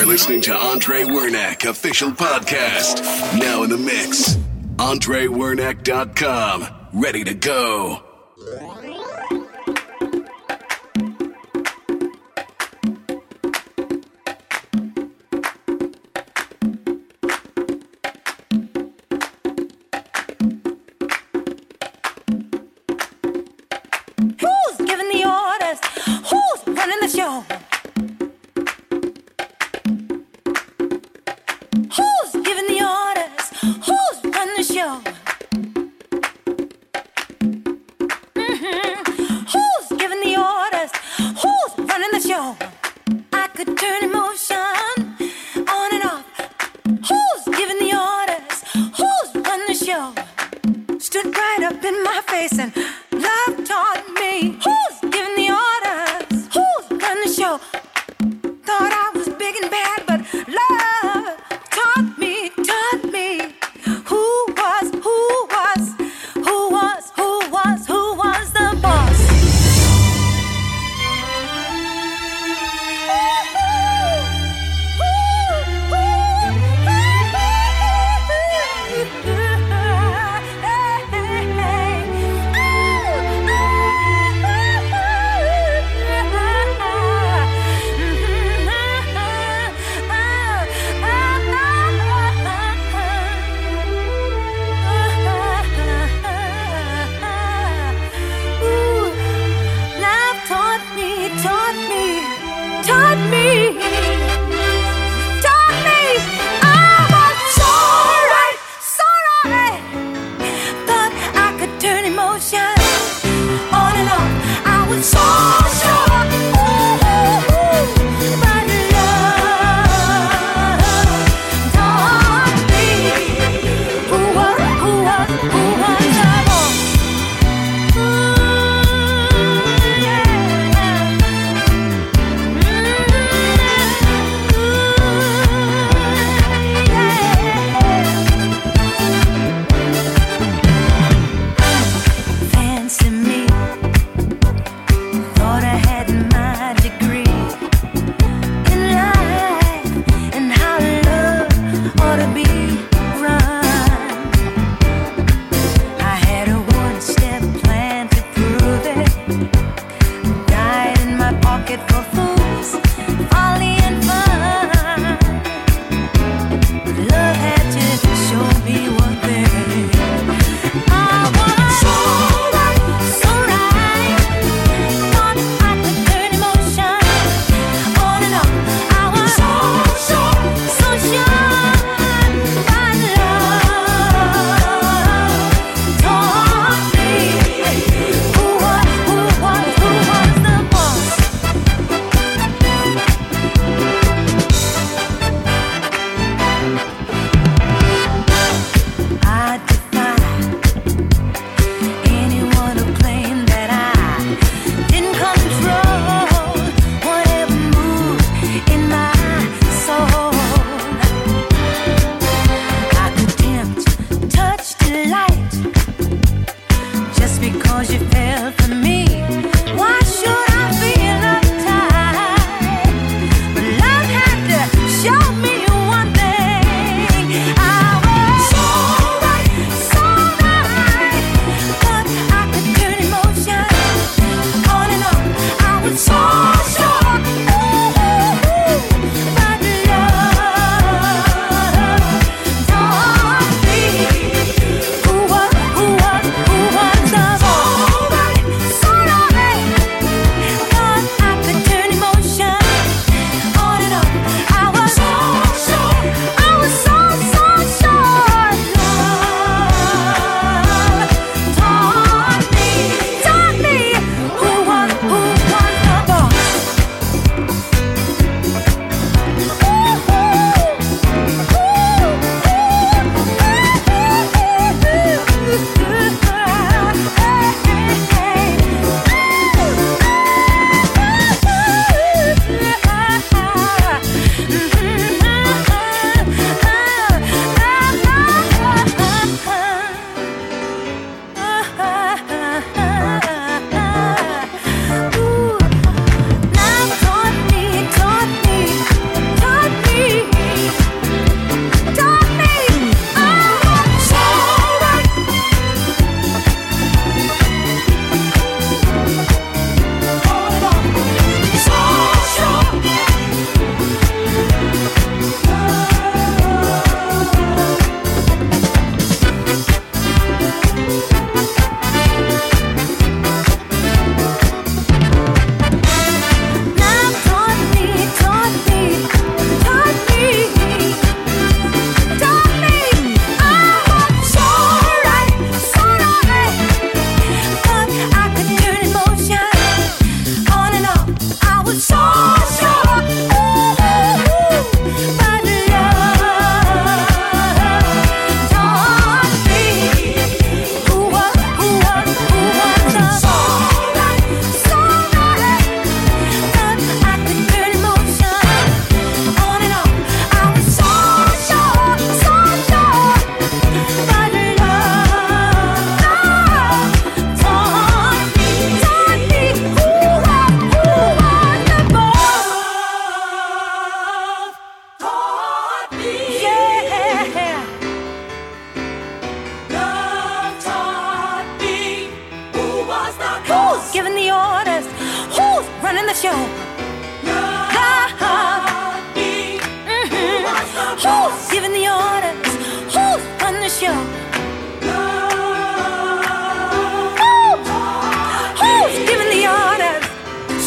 You're listening to Andre Wernack official podcast. Now in the mix. AndreWernack.com. Ready to go.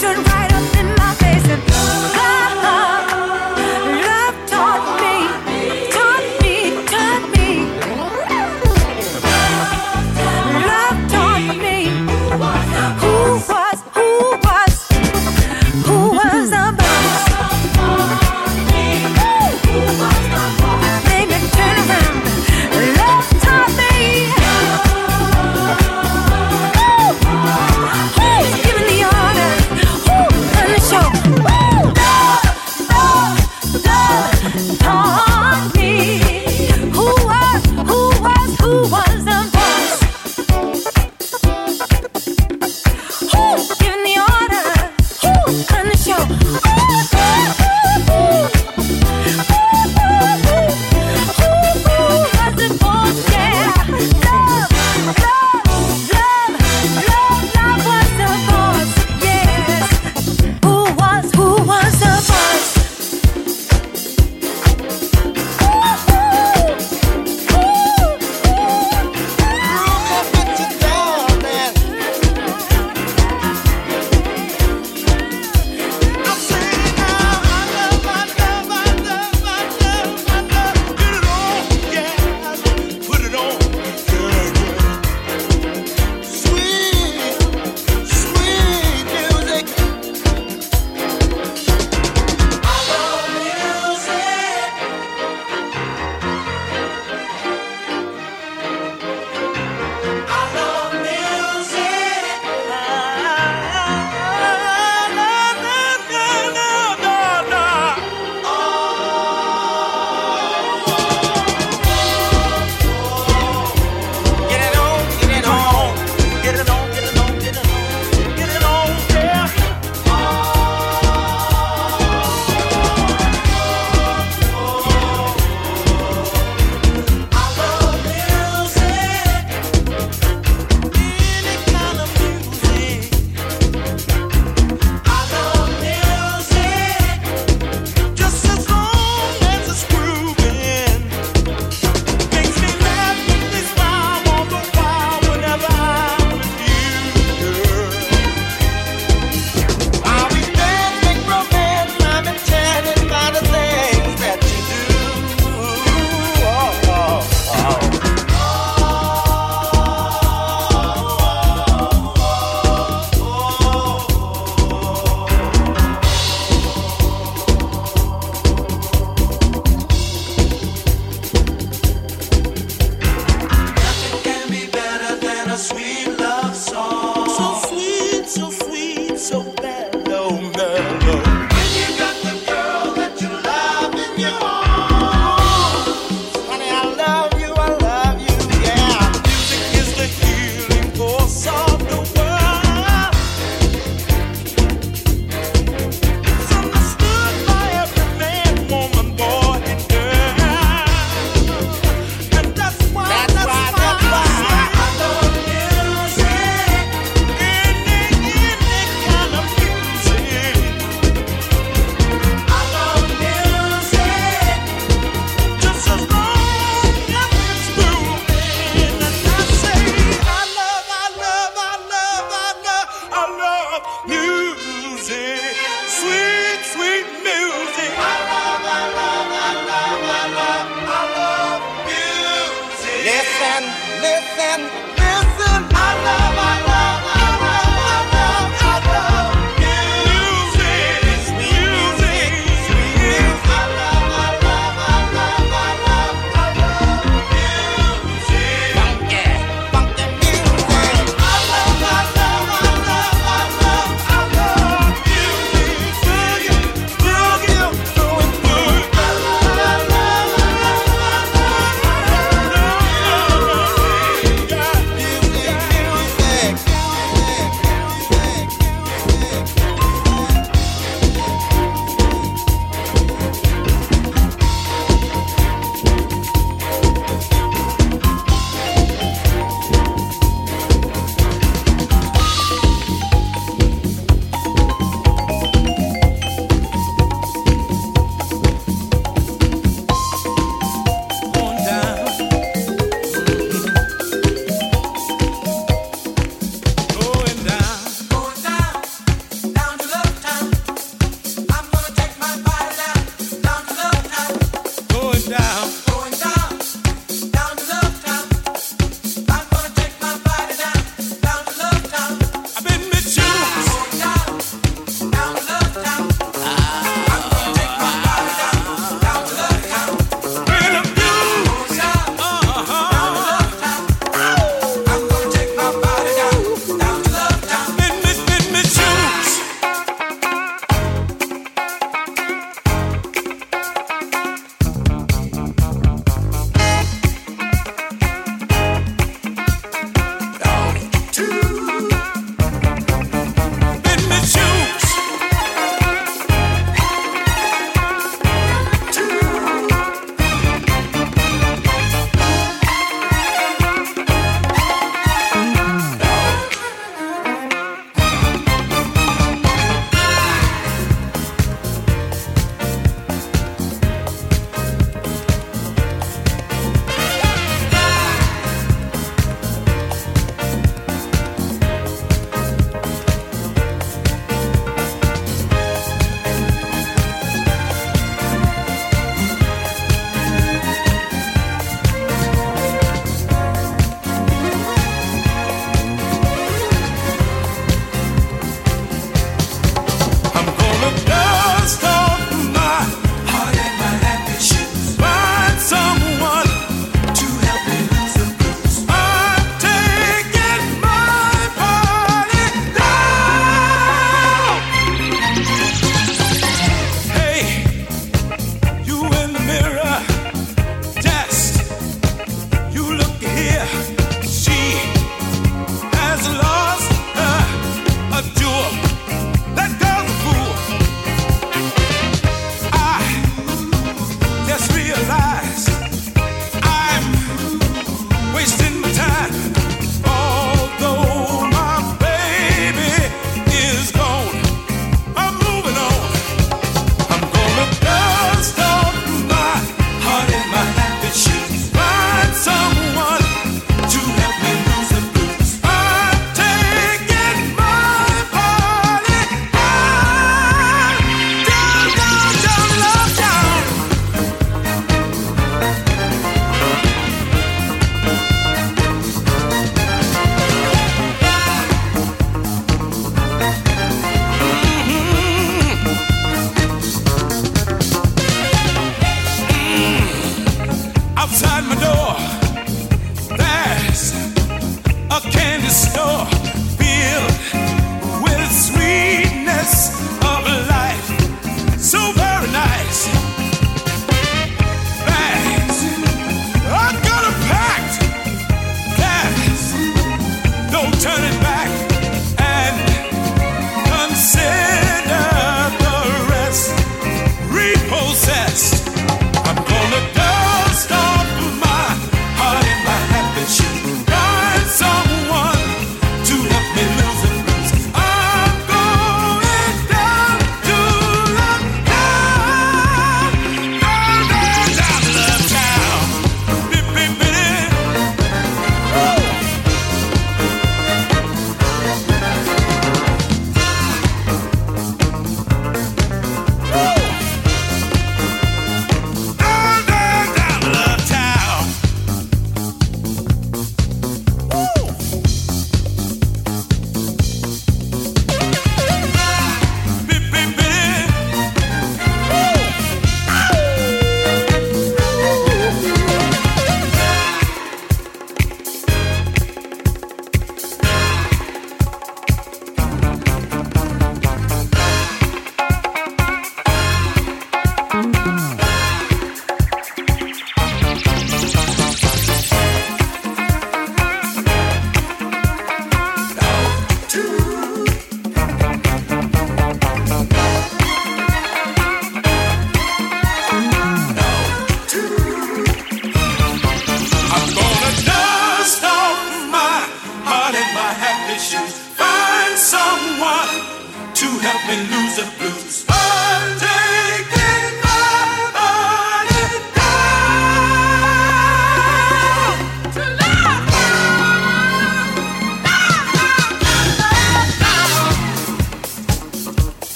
turn right.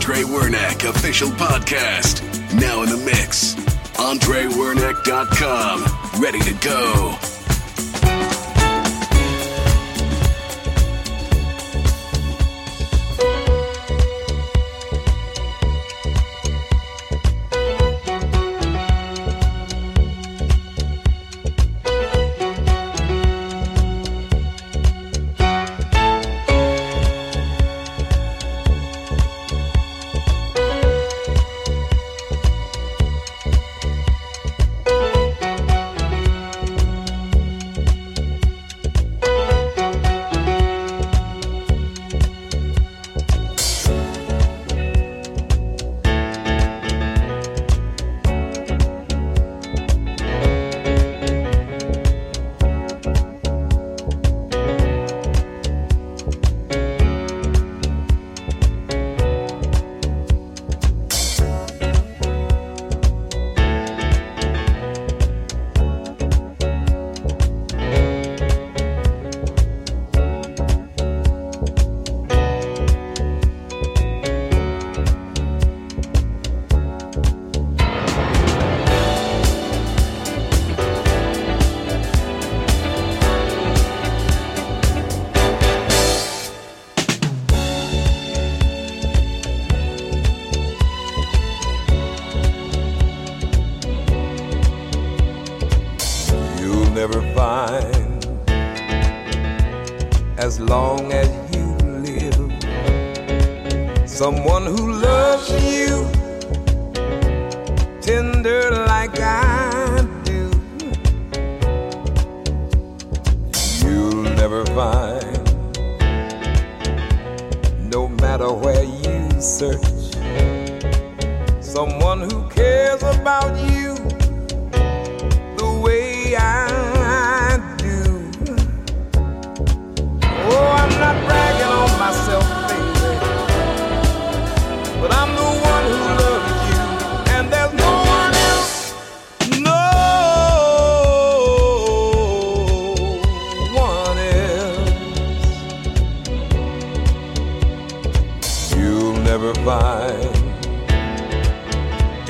Andre Wernick official podcast. Now in the mix. AndreWernick.com. Ready to go.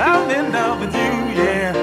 I'm in love with you, yeah.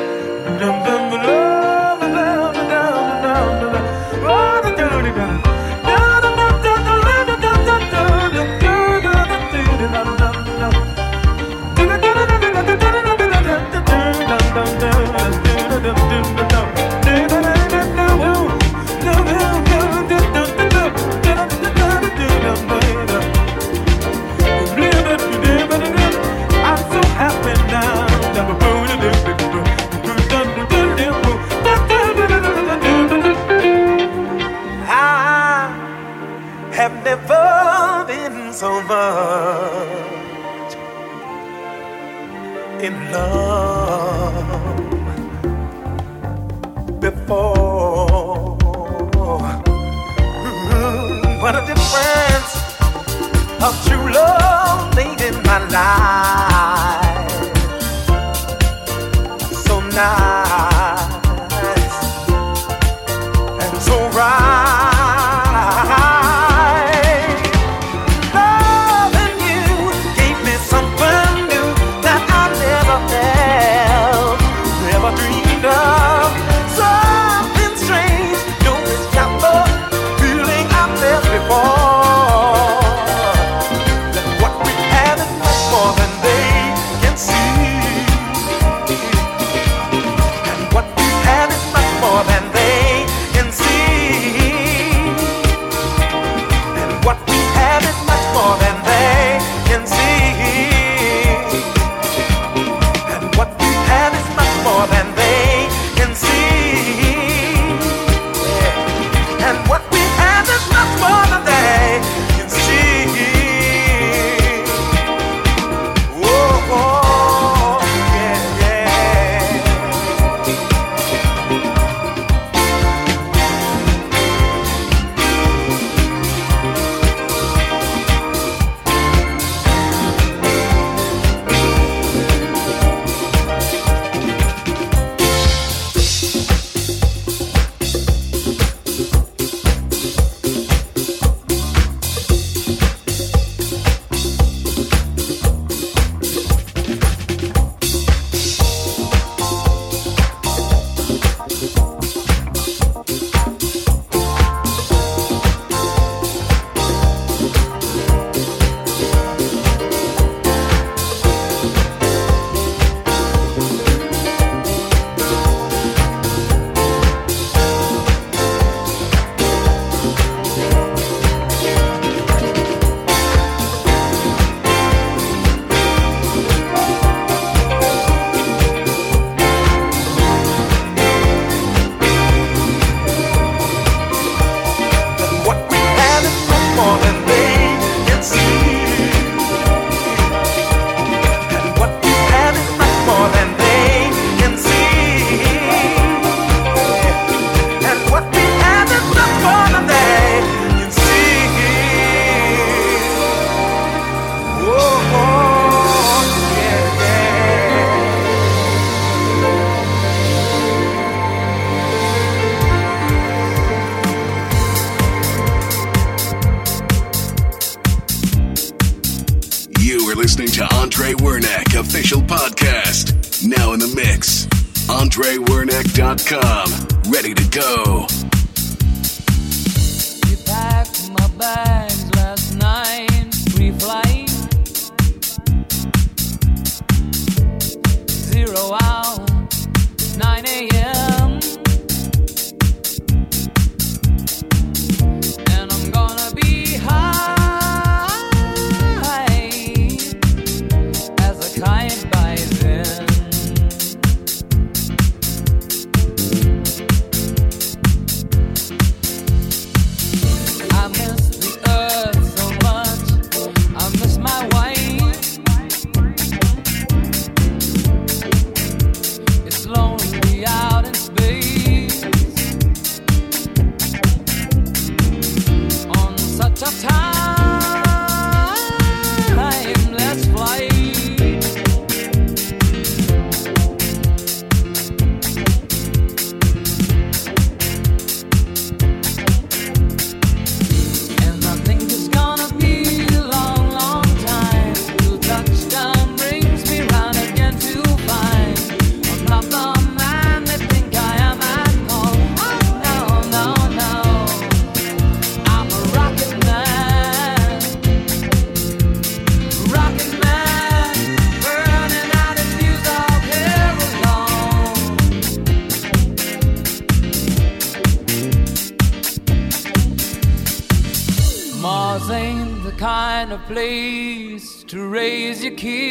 Place to raise your kids.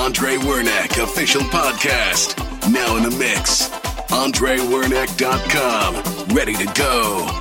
Andre Wernick official podcast. Now in the mix. AndreWernick.com. Ready to go.